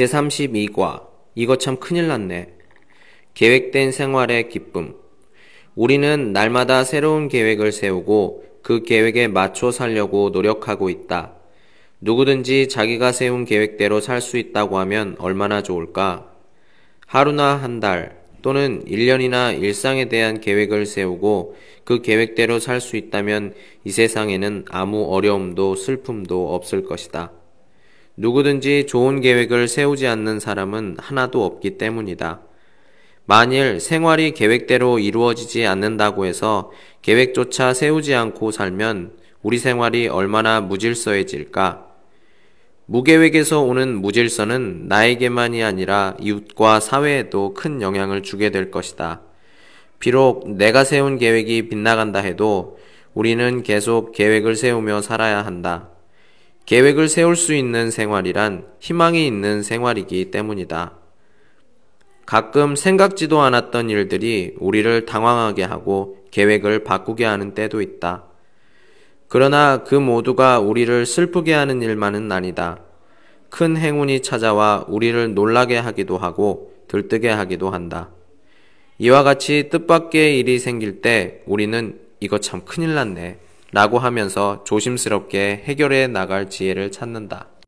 제32과 이거 참 큰일 났네. 계획된 생활의 기쁨. 우리는 날마다 새로운 계획을 세우고 그 계획에 맞춰 살려고 노력하고 있다. 누구든지 자기가 세운 계획대로 살 수 있다고 하면 얼마나 좋을까? 하루나 한 달 또는 1년이나 일상에 대한 계획을 세우고 그 계획대로 살 수 있다면 이 세상에는 아무 어려움도 슬픔도 없을 것이다. 누구든지 좋은 계획을 세우지 않는 사람은 하나도 없기 때문이다. 만일 생활이 계획대로 이루어지지 않는다고 해서 계획조차 세우지 않고 살면 우리 생활이 얼마나 무질서해질까? 무계획에서 오는 무질서는 나에게만이 아니라 이웃과 사회에도 큰 영향을 주게 될 것이다. 비록 내가 세운 계획이 빗나간다 해도 우리는 계속 계획을 세우며 살아야 한다. 계획을 세울 수 있는 생활이란 희망이 있는 생활이기 때문이다. 가끔 생각지도 않았던 일들이 우리를 당황하게 하고 계획을 바꾸게 하는 때도 있다. 그러나 그 모두가 우리를 슬프게 하는 일만은 아니다. 큰 행운이 찾아와 우리를 놀라게 하기도 하고 들뜨게 하기도 한다. 이와 같이 뜻밖의 일이 생길 때 우리는 이거 참 큰일 났네. 라고 하면서 조심스럽게 해결해 나갈 지혜를 찾는다.